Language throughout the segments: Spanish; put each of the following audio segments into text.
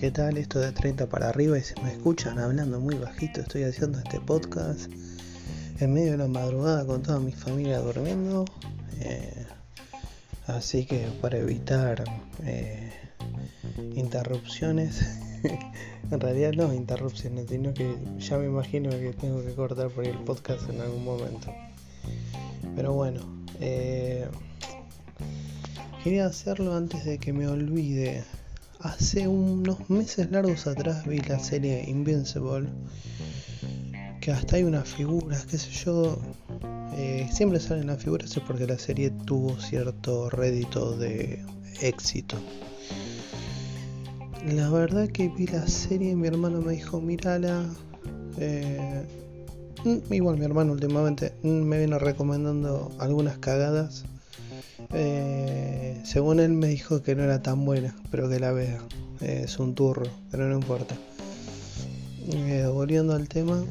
¿qué tal? Esto de 30 para arriba y se me escuchan hablando muy bajito. Estoy haciendo este podcast en medio de la madrugada con toda mi familia durmiendo. Eh, así que para evitar eh, interrupciones, en realidad no interrupciones, sino que ya me imagino que tengo que cortar por el podcast en algún momento. Pero bueno, eh, quería hacerlo antes de que me olvide hace unos meses largos atrás vi la serie Invincible, que hasta hay unas figuras, qué sé yo, eh, siempre salen las figuras es porque la serie tuvo cierto rédito de éxito. La verdad que vi la serie, mi hermano me dijo, mírala. Eh, mm, igual mi hermano últimamente me viene recomendando algunas cagadas eh, según él me dijo que no era tan buena, pero que la vea. es un turro, pero no importa. Eh, volviendo al tema,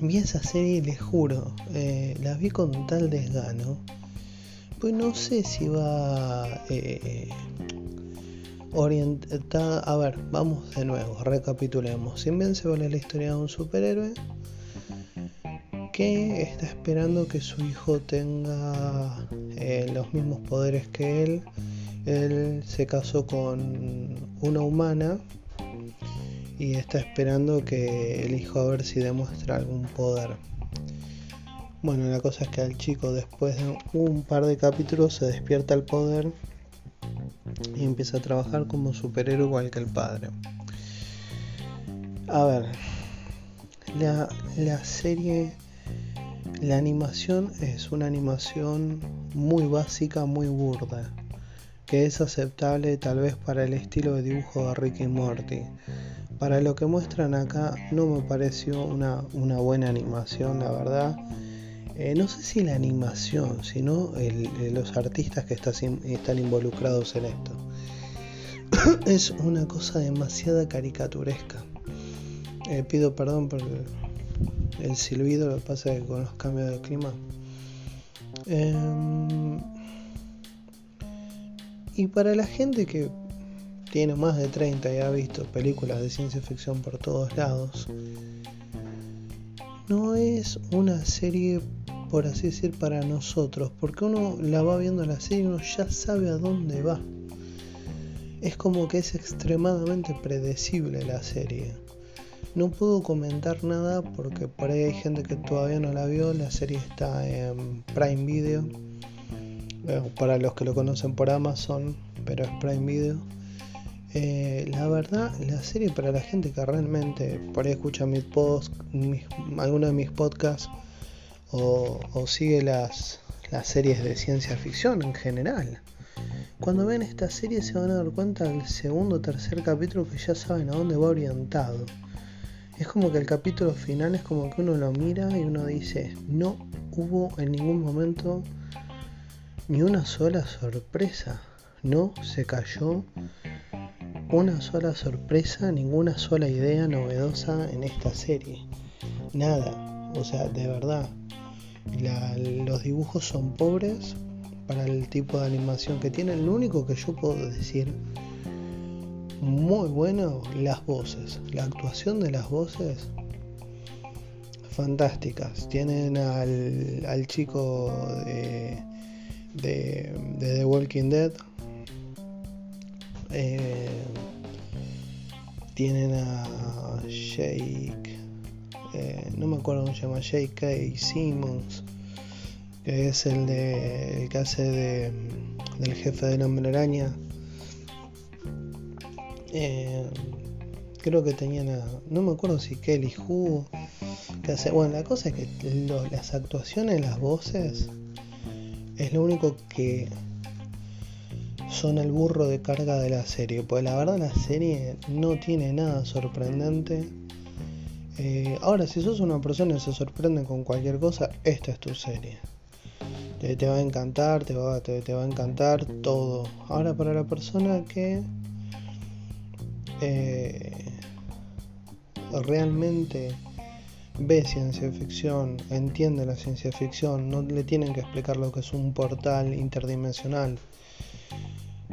vi esa serie y les juro, eh, la vi con tal desgano. Pues no sé si va orientada. A ver, vamos de nuevo, recapitulemos. Invencible es la historia de un superhéroe que está esperando que su hijo tenga eh, los mismos poderes que él. Él se casó con una humana y está esperando que el hijo a ver si demuestra algún poder. Bueno, la cosa es que al chico después de un par de capítulos se despierta el poder y empieza a trabajar como superhéroe igual que el padre. A ver, la, la serie la animación es una animación muy básica, muy burda, que es aceptable tal vez para el estilo de dibujo de Ricky Morty. Para lo que muestran acá no me pareció una, buena animación, la verdad. Eh, no sé si la animación, sino los artistas que están involucrados en esto. es una cosa demasiado caricaturesca. Eh, pido perdón por el silbido, lo que pasa es que con los cambios de clima. Em, y para la gente que tiene más de 30 y ha visto películas de ciencia ficción por todos lados, no es una serie, por así decir, para nosotros, porque uno la va viendo la serie y uno ya sabe a dónde va. Es como que es extremadamente predecible la serie. No puedo comentar nada porque por ahí hay gente que todavía no la vio. La serie está en Prime Video. Para los que lo conocen por Amazon, pero es Prime Video. Eh, la verdad, la serie para la gente que realmente por ahí escucha mis posts, alguno de mis podcasts o, sigue las series de ciencia ficción en general. Cuando ven esta serie se van a dar cuenta del segundo o tercer capítulo que ya saben a dónde va orientado. Es como que el capítulo final es como que uno lo mira y uno dice, no hubo en ningún momento ni una sola sorpresa, no se cayó una sola sorpresa, ninguna sola idea novedosa en esta serie. Nada, o sea, de verdad, los dibujos son pobres para el tipo de animación que tienen. Lo único que yo puedo decir muy bueno las voces, la actuación de las voces fantásticas. Tienen al, al chico de, de, The Walking Dead. Eh, tienen a Jake, eh, no me acuerdo cómo se llama, Jake. Simmons, que es el, de, el que hace de, del jefe de Hombre Araña. Eh, creo que tenían a, no me acuerdo si Kelly hace, bueno la cosa es que las actuaciones las voces es lo único que son el burro de carga de la serie pues la verdad la serie no tiene nada sorprendente. Eh, ahora si sos una persona que se sorprende con cualquier cosa esta es tu serie. Te, va a encantar te va, te va a encantar todo. Ahora para la persona que eh, realmente ve ciencia ficción, entiende la ciencia ficción, no le tienen que explicar lo que es un portal interdimensional.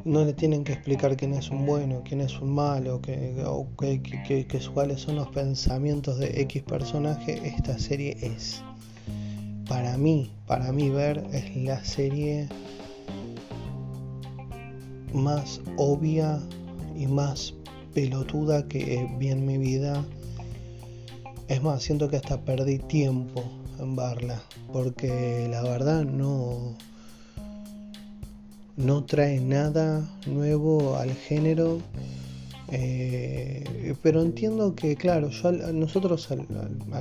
no le tienen que explicar quién es un bueno, quién es un malo, que, o que, cuáles son los pensamientos de X personaje. Esta serie es, para mí, para mí ver, es la serie más obvia y más pelotuda que vi en mi vida. Es más, siento que hasta perdí tiempo en verla, porque la verdad no no trae nada nuevo al género. Eh, pero entiendo que, claro, yo, nosotros, al,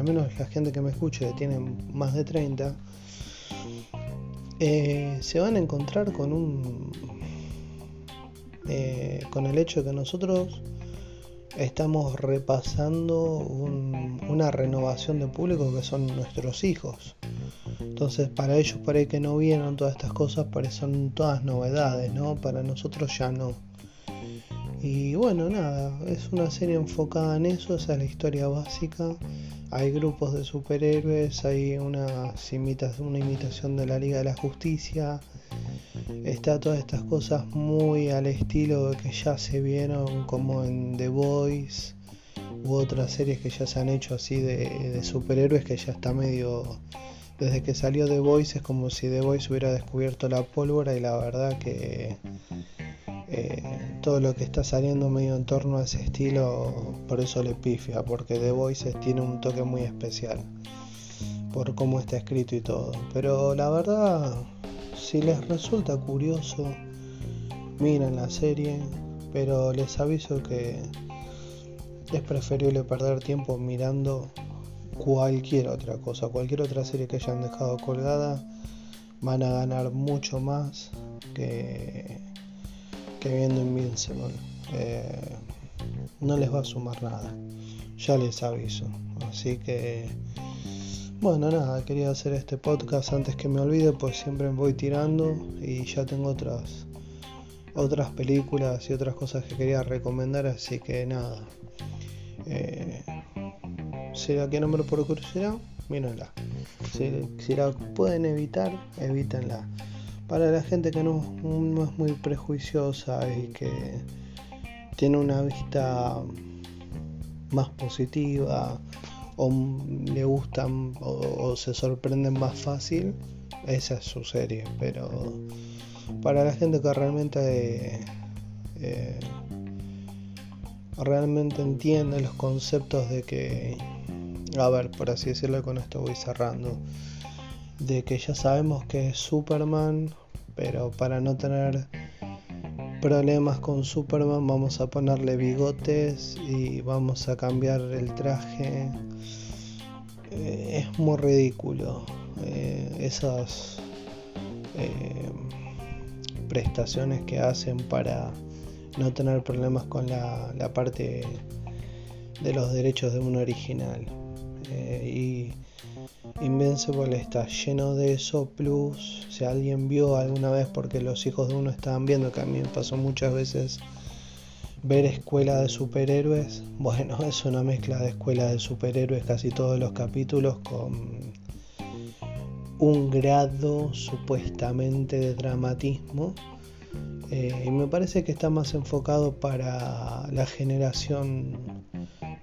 menos la gente que me escuche, que tiene más de 30, eh, se van a encontrar con un. Eh, con el hecho de que nosotros estamos repasando una renovación de público que son nuestros hijos. Entonces para ellos por ahí que no vieron todas estas cosas, son todas novedades, ¿no? Para nosotros ya no. Y bueno, nada, es una serie enfocada en eso, esa es la historia básica. Hay grupos de superhéroes, hay una imitación de la Liga de la Justicia. Está todas estas cosas muy al estilo que ya se vieron como en The Voice u otras series que ya se han hecho así de superhéroes que ya está medio desde que salió The Voice es como si The Voice hubiera descubierto la pólvora y la verdad que eh, todo lo que está saliendo medio en torno a ese estilo, por eso le pifia, porque The Voice tiene un toque muy especial por cómo está escrito y todo. Pero la verdad, si les resulta curioso, miren la serie, pero les aviso que es preferible perder tiempo mirando cualquier otra cosa, cualquier otra serie que hayan dejado colgada, van a ganar mucho más que, que viendo Invincible. Eh, no les va a sumar nada, ya les aviso. Así que, bueno, nada, quería hacer este podcast antes que me olvide, pues siempre me voy tirando y ya tengo otras otras películas y otras cosas que quería recomendar, así que nada. Eh, la quieren ver por curiosidad, mírenla. Si, la pueden evitar, evítenla. Para la gente que no, es muy prejuiciosa y que tiene una vista más positiva o le gustan o, se sorprenden más fácil, esa es su serie. Pero para la gente que realmente eh, realmente entiende los conceptos de que a ver, por así decirlo, con esto voy cerrando, de que ya sabemos que es Superman, pero para no tener problemas con Superman vamos a ponerle bigotes y vamos a cambiar el traje. Eh, es muy ridículo eh, esas eh, prestaciones que hacen para no tener problemas con la, la parte de los derechos de un original. Y Invincible está lleno de eso, plus si alguien vio alguna vez porque los hijos de uno estaban viendo, que a mí me pasó muchas veces ver escuela de superhéroes, bueno, es una mezcla de escuela de superhéroes casi todos los capítulos con un grado supuestamente de dramatismo. Eh, y me parece que está más enfocado para la generación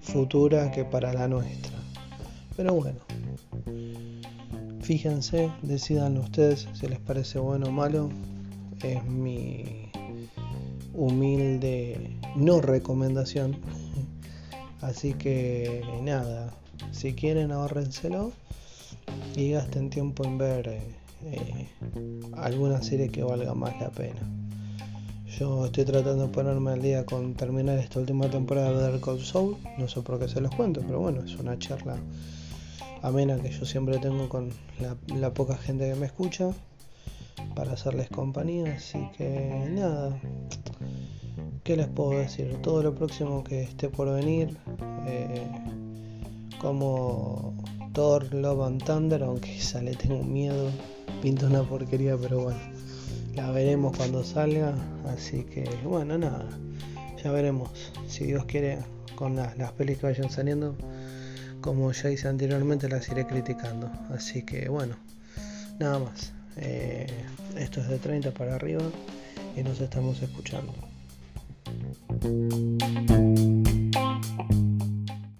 futura que para la nuestra. Pero bueno, fíjense, decidan ustedes si les parece bueno o malo. Es mi humilde no recomendación. Así que nada, si quieren ahorrenselo y gasten tiempo en ver eh, alguna serie que valga más la pena. Yo estoy tratando de ponerme al día con terminar esta última temporada de Dark Soul. No sé por qué se los cuento, pero bueno, es una charla amena que yo siempre tengo con la, poca gente que me escucha para hacerles compañía. Así que nada, ¿qué les puedo decir? Todo lo próximo que esté por venir, eh, como Thor, Love and Thunder, aunque ya le tengo miedo, pinta una porquería, pero bueno, la veremos cuando salga. Así que bueno, nada, ya veremos si Dios quiere con las pelis que vayan saliendo como ya hice anteriormente las iré criticando así que bueno nada más eh, esto es de 30 para arriba y nos estamos escuchando.